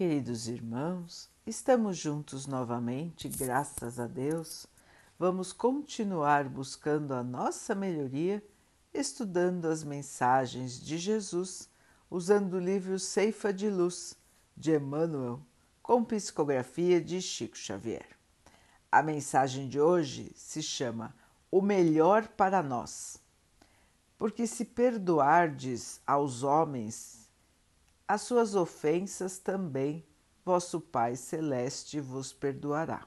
Queridos irmãos, estamos juntos novamente, graças a Deus. Vamos continuar buscando a nossa melhoria, estudando as mensagens de Jesus, usando o livro Ceifa de Luz, de Emmanuel, com psicografia de Chico Xavier. A mensagem de hoje se chama O Melhor para Nós. Porque se perdoardes aos homens as suas ofensas também vosso Pai Celeste vos perdoará.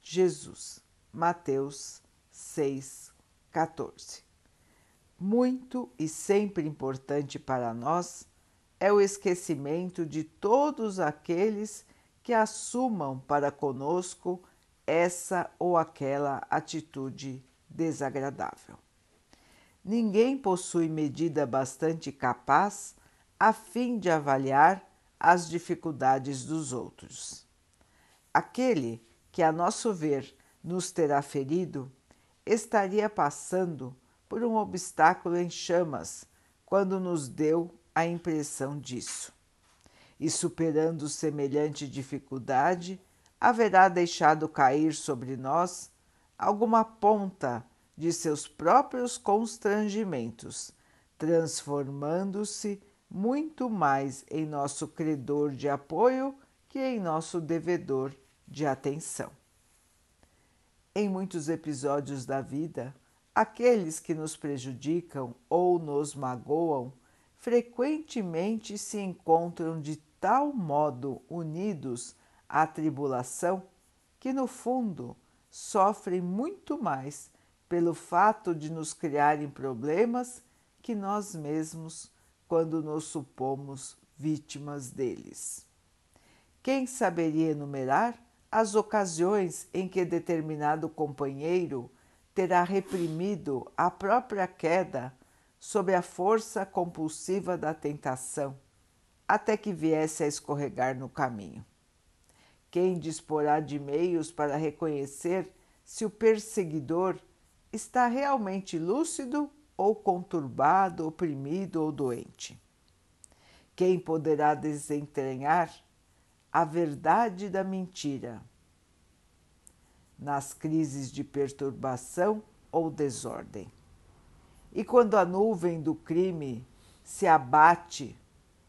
Jesus, Mateus 6, 14. Muito e sempre importante para nós é o esquecimento de todos aqueles que assumam para conosco essa ou aquela atitude desagradável. Ninguém possui medida bastante capaz a fim de avaliar as dificuldades dos outros. Aquele que, a nosso ver, nos terá ferido, estaria passando por um obstáculo em chamas quando nos deu a impressão disso. E superando semelhante dificuldade, haverá deixado cair sobre nós alguma ponta de seus próprios constrangimentos, transformando-se muito mais em nosso credor de apoio que em nosso devedor de atenção. Em muitos episódios da vida, aqueles que nos prejudicam ou nos magoam frequentemente se encontram de tal modo unidos à tribulação que, no fundo, sofrem muito mais pelo fato de nos criarem problemas que nós mesmos quando nos supomos vítimas deles. Quem saberia enumerar as ocasiões em que determinado companheiro terá reprimido a própria queda sob a força compulsiva da tentação, até que viesse a escorregar no caminho? Quem disporá de meios para reconhecer se o perseguidor está realmente lúcido ou conturbado, oprimido ou doente. Quem poderá desentranhar a verdade da mentira nas crises de perturbação ou desordem? E quando a nuvem do crime se abate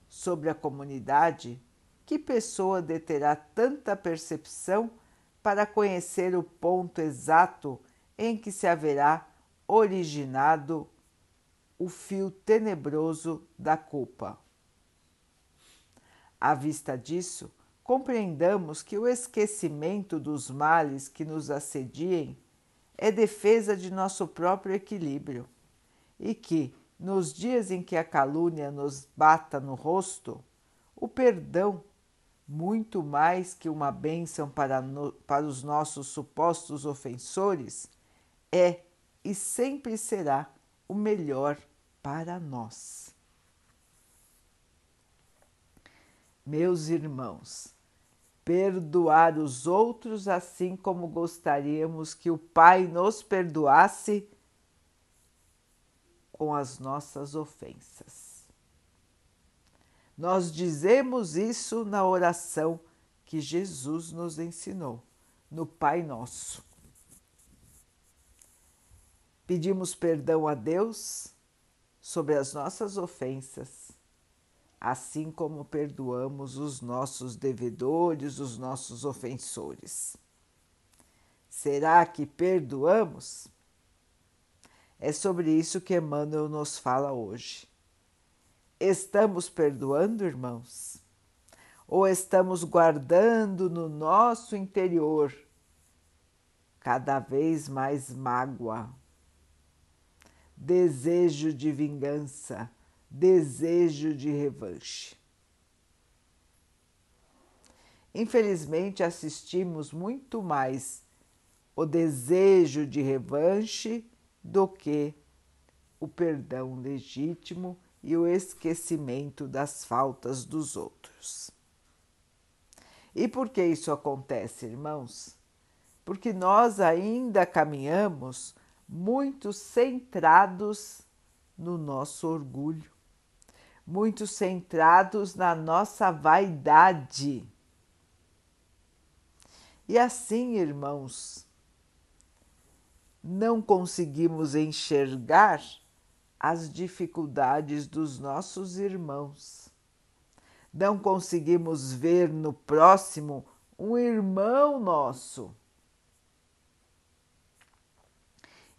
sobre a comunidade, que pessoa deterá tanta percepção para conhecer o ponto exato em que se haverá originado o fio tenebroso da culpa. À vista disso, compreendamos que o esquecimento dos males que nos assediem é defesa de nosso próprio equilíbrio e que, nos dias em que a calúnia nos bata no rosto, o perdão, muito mais que uma bênção para, no, para os nossos supostos ofensores, é e sempre será o melhor para nós. Meus irmãos, perdoar os outros assim como gostaríamos que o Pai nos perdoasse com as nossas ofensas. Nós dizemos isso na oração que Jesus nos ensinou, no Pai Nosso. Pedimos perdão a Deus sobre as nossas ofensas, assim como perdoamos os nossos devedores, os nossos ofensores. Será que perdoamos? É sobre isso que Emmanuel nos fala hoje. Estamos perdoando, irmãos? Ou estamos guardando no nosso interior cada vez mais mágoa, desejo de vingança, desejo de revanche. Infelizmente, assistimos muito mais o desejo de revanche do que o perdão legítimo e o esquecimento das faltas dos outros. E por que isso acontece, irmãos? Porque nós ainda caminhamos muito centrados no nosso orgulho, muito centrados na nossa vaidade. E assim, irmãos, não conseguimos enxergar as dificuldades dos nossos irmãos. Não conseguimos ver no próximo um irmão nosso.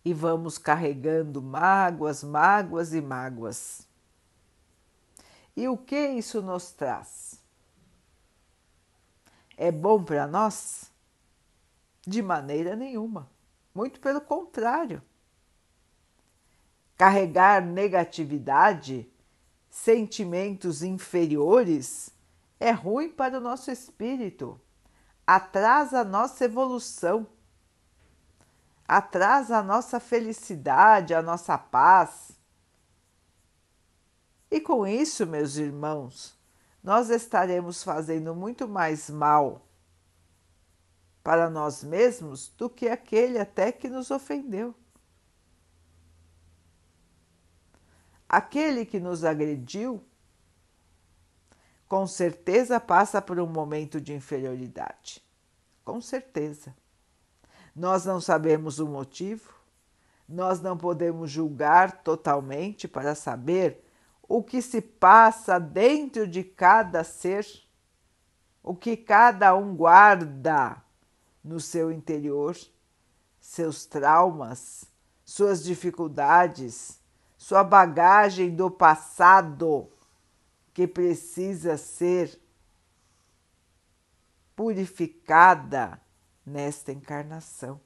E vamos carregando mágoas, mágoas e mágoas. E o que isso nos traz? É bom para nós? De maneira nenhuma. Muito pelo contrário. Carregar negatividade, sentimentos inferiores, é ruim para o nosso espírito, atrasa a nossa evolução, atrasa a nossa felicidade, a nossa paz. E com isso, meus irmãos, nós estaremos fazendo muito mais mal para nós mesmos do que aquele até que nos ofendeu. Aquele que nos agrediu, com certeza passa por um momento de inferioridade. Com certeza. Nós não sabemos o motivo, nós não podemos julgar totalmente para saber o que se passa dentro de cada ser, o que cada um guarda no seu interior, seus traumas, suas dificuldades, sua bagagem do passado que precisa ser purificada nesta encarnação.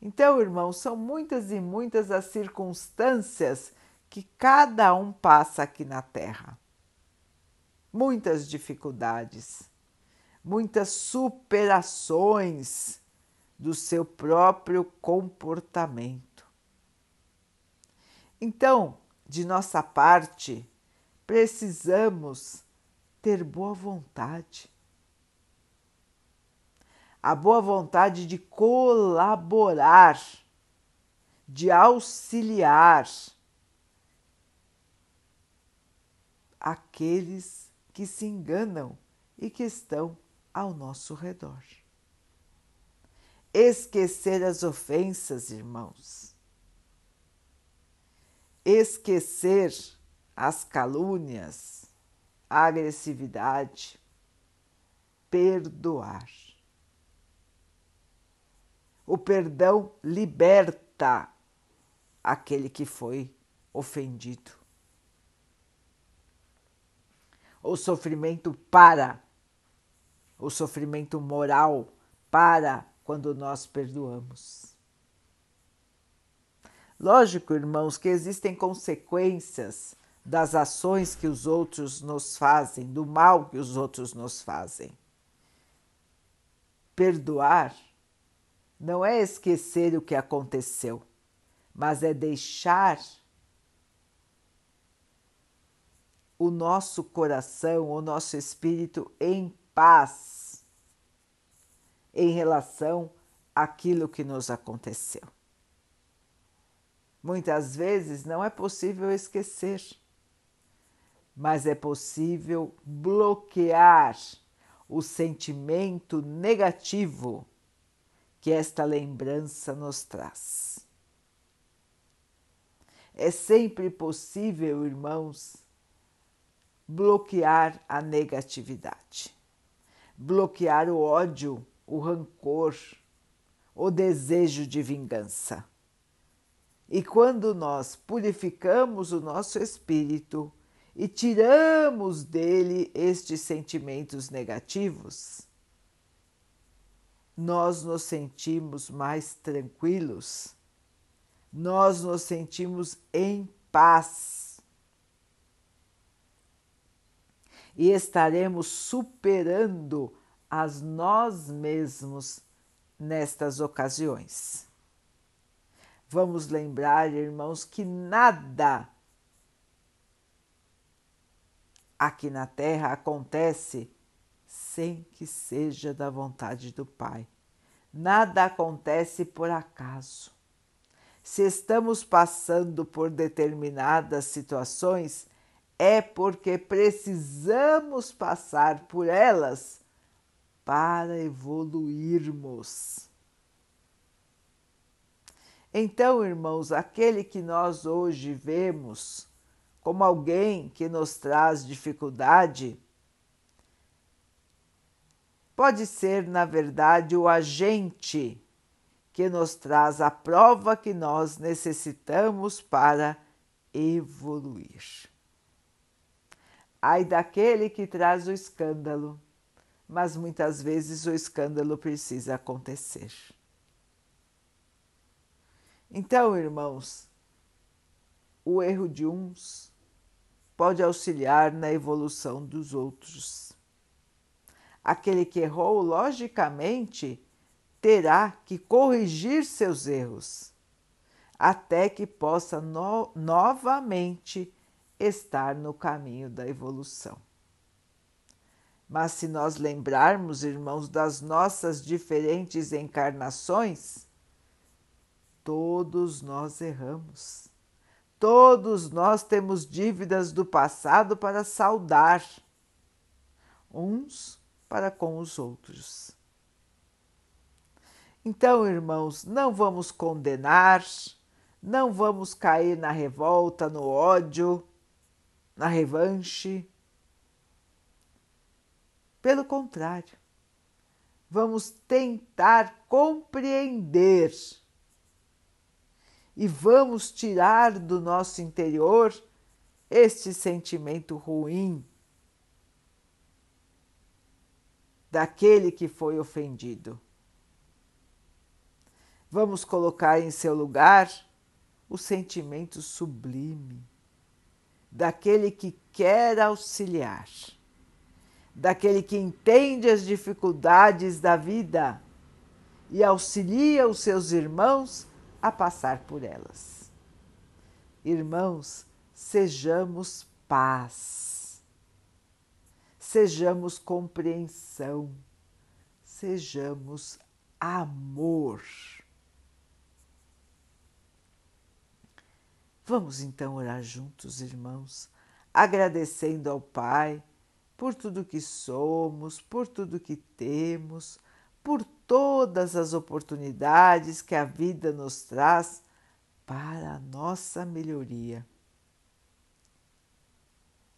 Então, irmãos, são muitas e muitas as circunstâncias que cada um passa aqui na Terra. Muitas dificuldades, muitas superações do seu próprio comportamento. Então, de nossa parte, precisamos ter boa vontade. A boa vontade de colaborar, de auxiliar aqueles que se enganam e que estão ao nosso redor. Esquecer as ofensas, irmãos. Esquecer as calúnias, a agressividade. Perdoar. O perdão liberta aquele que foi ofendido. O sofrimento para o sofrimento moral para quando nós perdoamos. Lógico, irmãos, que existem consequências das ações que os outros nos fazem, do mal que os outros nos fazem. Perdoar não é esquecer o que aconteceu, mas é deixar o nosso coração, o nosso espírito em paz em relação àquilo que nos aconteceu. Muitas vezes não é possível esquecer, mas é possível bloquear o sentimento negativo que esta lembrança nos traz. É sempre possível, irmãos, bloquear a negatividade bloquear o ódio, o rancor, o desejo de vingança. E quando nós purificamos o nosso espírito e tiramos dele estes sentimentos negativos, nós nos sentimos mais tranquilos, nós nos sentimos em paz e estaremos superando as nós mesmos nestas ocasiões. Vamos lembrar, irmãos, que nada aqui na Terra acontece sem que seja da vontade do Pai. Nada acontece por acaso. Se estamos passando por determinadas situações, é porque precisamos passar por elas para evoluirmos. Então, irmãos, aquele que nós hoje vemos como alguém que nos traz dificuldade, pode ser, na verdade, o agente que nos traz a prova que nós necessitamos para evoluir. Ai daquele que traz o escândalo, mas muitas vezes o escândalo precisa acontecer. Então, irmãos, o erro de uns pode auxiliar na evolução dos outros. Aquele que errou, logicamente, terá que corrigir seus erros, até que possa no novamente estar no caminho da evolução. Mas se nós lembrarmos, irmãos, das nossas diferentes encarnações, Todos nós erramos. Todos nós temos dívidas do passado para saldar, uns para com os outros. Então, irmãos, não vamos condenar, não vamos cair na revolta, no ódio, na revanche. Pelo contrário, vamos tentar compreender e vamos tirar do nosso interior este sentimento ruim daquele que foi ofendido. Vamos colocar em seu lugar o sentimento sublime daquele que quer auxiliar, daquele que entende as dificuldades da vida e auxilia os seus irmãos a passar por elas. Irmãos, sejamos paz, sejamos compreensão, sejamos amor. Vamos então orar juntos, irmãos, agradecendo ao Pai por tudo que somos, por tudo que temos, por todas as oportunidades que a vida nos traz para a nossa melhoria.